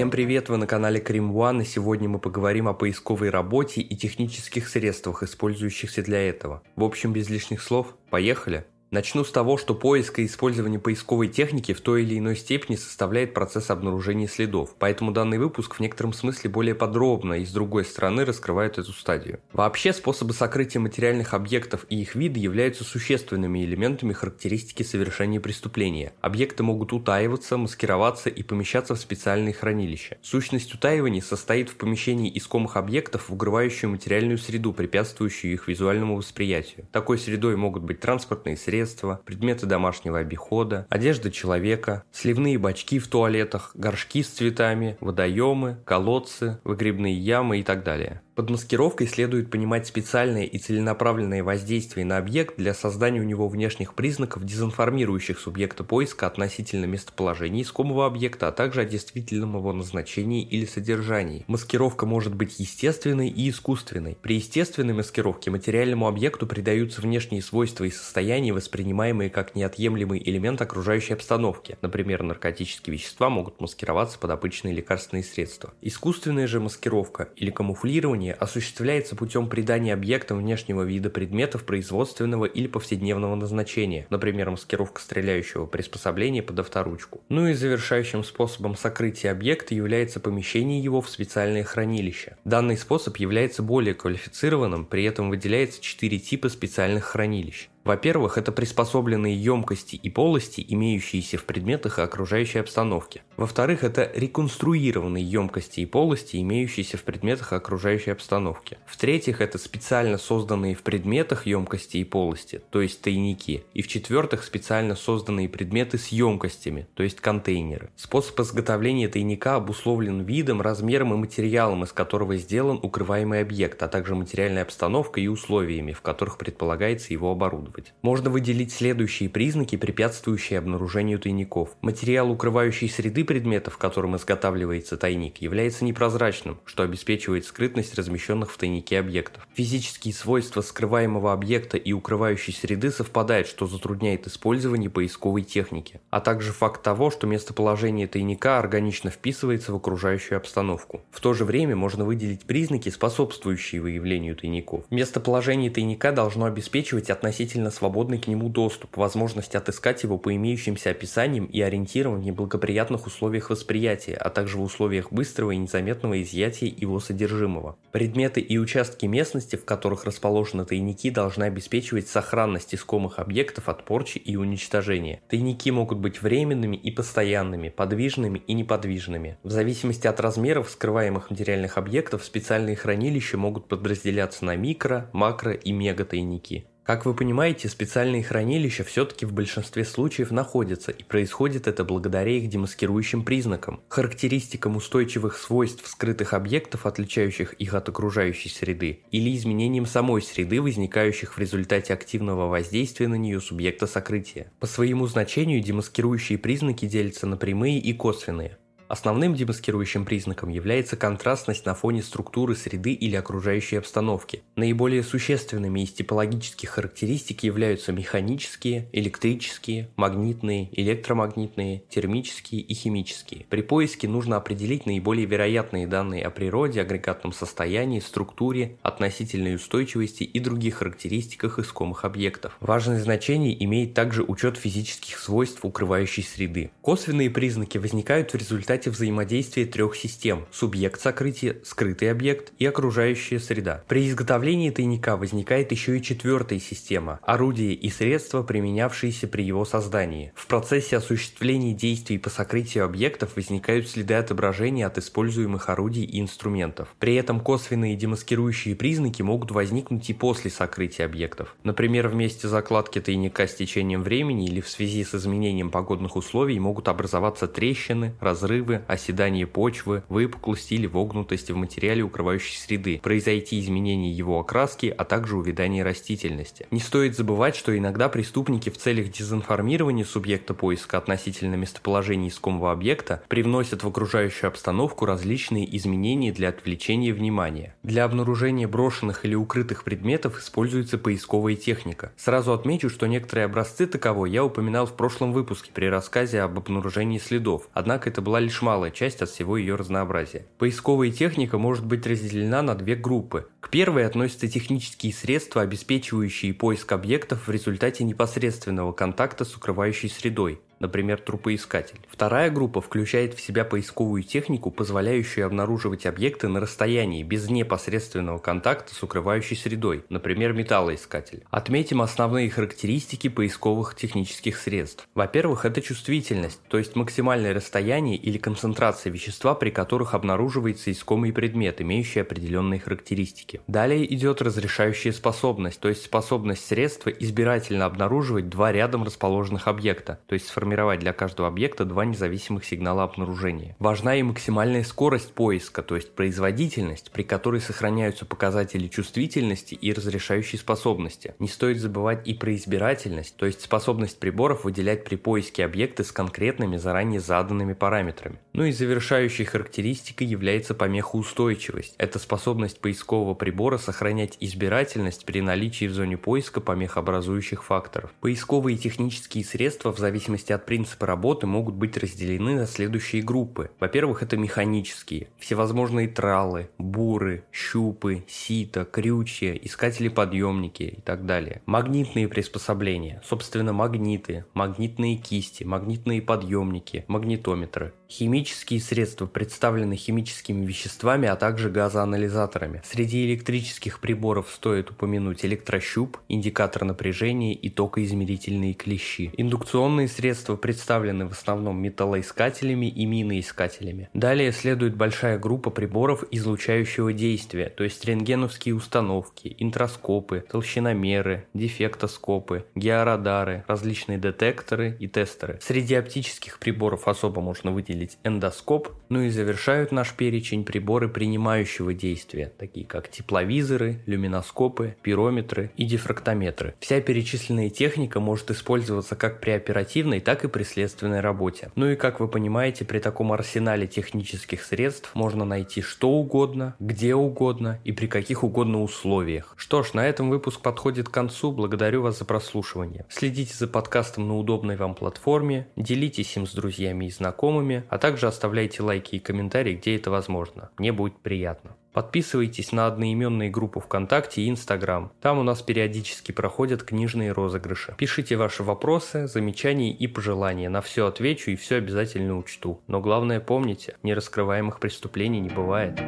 Всем привет, вы на канале Крим One, и сегодня мы поговорим о поисковой работе и технических средствах, использующихся для этого. В общем, без лишних слов, поехали! Начну с того, что поиск и использование поисковой техники в той или иной степени составляет процесс обнаружения следов, поэтому данный выпуск в некотором смысле более подробно и с другой стороны раскрывает эту стадию. Вообще, способы сокрытия материальных объектов и их виды являются существенными элементами характеристики совершения преступления. Объекты могут утаиваться, маскироваться и помещаться в специальные хранилища. Сущность утаивания состоит в помещении искомых объектов в укрывающую материальную среду, препятствующую их визуальному восприятию. Такой средой могут быть транспортные средства, средства, предметы домашнего обихода, одежда человека, сливные бачки в туалетах, горшки с цветами, водоемы, колодцы, выгребные ямы и так далее. Под маскировкой следует понимать специальное и целенаправленное воздействие на объект для создания у него внешних признаков, дезинформирующих субъекта поиска относительно местоположения искомого объекта, а также о действительном его назначении или содержании. Маскировка может быть естественной и искусственной. При естественной маскировке материальному объекту придаются внешние свойства и состояния, воспринимаемые как неотъемлемый элемент окружающей обстановки. Например, наркотические вещества могут маскироваться под обычные лекарственные средства. Искусственная же маскировка или камуфлирование Моделирование осуществляется путем придания объектам внешнего вида предметов производственного или повседневного назначения, например, маскировка стреляющего приспособления под авторучку. Ну и завершающим способом сокрытия объекта является помещение его в специальное хранилище. Данный способ является более квалифицированным, при этом выделяется четыре типа специальных хранилищ. Во-первых, это приспособленные емкости и полости, имеющиеся в предметах и окружающей обстановке. Во-вторых, это реконструированные емкости и полости, имеющиеся в предметах и окружающей обстановке. В-третьих, это специально созданные в предметах емкости и полости, то есть тайники. И в-четвертых, специально созданные предметы с емкостями, то есть контейнеры. Способ изготовления тайника обусловлен видом, размером и материалом, из которого сделан укрываемый объект, а также материальной обстановкой и условиями, в которых предполагается его оборудование оборудовать. Можно выделить следующие признаки, препятствующие обнаружению тайников. Материал укрывающей среды предметов, которым изготавливается тайник, является непрозрачным, что обеспечивает скрытность размещенных в тайнике объектов. Физические свойства скрываемого объекта и укрывающей среды совпадают, что затрудняет использование поисковой техники, а также факт того, что местоположение тайника органично вписывается в окружающую обстановку. В то же время можно выделить признаки, способствующие выявлению тайников. Местоположение тайника должно обеспечивать относительно относительно свободный к нему доступ, возможность отыскать его по имеющимся описаниям и ориентированию в неблагоприятных условиях восприятия, а также в условиях быстрого и незаметного изъятия его содержимого. Предметы и участки местности, в которых расположены тайники, должны обеспечивать сохранность искомых объектов от порчи и уничтожения. Тайники могут быть временными и постоянными, подвижными и неподвижными. В зависимости от размеров скрываемых материальных объектов специальные хранилища могут подразделяться на микро, макро и мегатайники. Как вы понимаете, специальные хранилища все-таки в большинстве случаев находятся, и происходит это благодаря их демаскирующим признакам, характеристикам устойчивых свойств скрытых объектов, отличающих их от окружающей среды, или изменениям самой среды, возникающих в результате активного воздействия на нее субъекта сокрытия. По своему значению демаскирующие признаки делятся на прямые и косвенные. Основным демаскирующим признаком является контрастность на фоне структуры среды или окружающей обстановки. Наиболее существенными из типологических характеристик являются механические, электрические, магнитные, электромагнитные, термические и химические. При поиске нужно определить наиболее вероятные данные о природе, агрегатном состоянии, структуре, относительной устойчивости и других характеристиках искомых объектов. Важное значение имеет также учет физических свойств укрывающей среды. Косвенные признаки возникают в результате результате взаимодействия трех систем – субъект сокрытия, скрытый объект и окружающая среда. При изготовлении тайника возникает еще и четвертая система – орудия и средства, применявшиеся при его создании. В процессе осуществления действий по сокрытию объектов возникают следы отображения от используемых орудий и инструментов. При этом косвенные демаскирующие признаки могут возникнуть и после сокрытия объектов. Например, в месте закладки тайника с течением времени или в связи с изменением погодных условий могут образоваться трещины, разрывы, разрывы, оседание почвы, выпуклость или вогнутость в материале укрывающей среды, произойти изменение его окраски, а также увядание растительности. Не стоит забывать, что иногда преступники в целях дезинформирования субъекта поиска относительно местоположения искомого объекта привносят в окружающую обстановку различные изменения для отвлечения внимания. Для обнаружения брошенных или укрытых предметов используется поисковая техника. Сразу отмечу, что некоторые образцы таковой я упоминал в прошлом выпуске при рассказе об обнаружении следов, однако это была лишь малая часть от всего ее разнообразия. Поисковая техника может быть разделена на две группы. К первой относятся технические средства, обеспечивающие поиск объектов в результате непосредственного контакта с укрывающей средой например, трупоискатель. Вторая группа включает в себя поисковую технику, позволяющую обнаруживать объекты на расстоянии без непосредственного контакта с укрывающей средой, например, металлоискатель. Отметим основные характеристики поисковых технических средств. Во-первых, это чувствительность, то есть максимальное расстояние или концентрация вещества, при которых обнаруживается искомый предмет, имеющий определенные характеристики. Далее идет разрешающая способность, то есть способность средства избирательно обнаруживать два рядом расположенных объекта, то есть сформировать сформировать для каждого объекта два независимых сигнала обнаружения. Важна и максимальная скорость поиска, то есть производительность, при которой сохраняются показатели чувствительности и разрешающей способности. Не стоит забывать и про избирательность, то есть способность приборов выделять при поиске объекты с конкретными заранее заданными параметрами. Ну и завершающей характеристикой является помехоустойчивость. Это способность поискового прибора сохранять избирательность при наличии в зоне поиска помехообразующих факторов. Поисковые технические средства в зависимости от от принципа работы могут быть разделены на следующие группы. Во-первых, это механические. Всевозможные тралы, буры, щупы, сито, крючья, искатели-подъемники и так далее. Магнитные приспособления, собственно магниты, магнитные кисти, магнитные подъемники, магнитометры. Химические средства представлены химическими веществами, а также газоанализаторами. Среди электрических приборов стоит упомянуть электрощуп, индикатор напряжения и токоизмерительные клещи. Индукционные средства представлены в основном металлоискателями и миноискателями. Далее следует большая группа приборов излучающего действия, то есть рентгеновские установки, интроскопы, толщиномеры, дефектоскопы, георадары, различные детекторы и тестеры. Среди оптических приборов особо можно выделить эндоскоп, ну и завершают наш перечень приборы принимающего действия, такие как тепловизоры, люминоскопы, пирометры и дифрактометры. Вся перечисленная техника может использоваться как при оперативной, так и при следственной работе. Ну и как вы понимаете, при таком арсенале технических средств можно найти что угодно, где угодно и при каких угодно условиях. Что ж, на этом выпуск подходит к концу. Благодарю вас за прослушивание. Следите за подкастом на удобной вам платформе, делитесь им с друзьями и знакомыми, а также оставляйте лайки и комментарии, где это возможно. Мне будет приятно. Подписывайтесь на одноименные группы ВКонтакте и Инстаграм. Там у нас периодически проходят книжные розыгрыши. Пишите ваши вопросы, замечания и пожелания. На все отвечу и все обязательно учту. Но главное помните, нераскрываемых преступлений не бывает.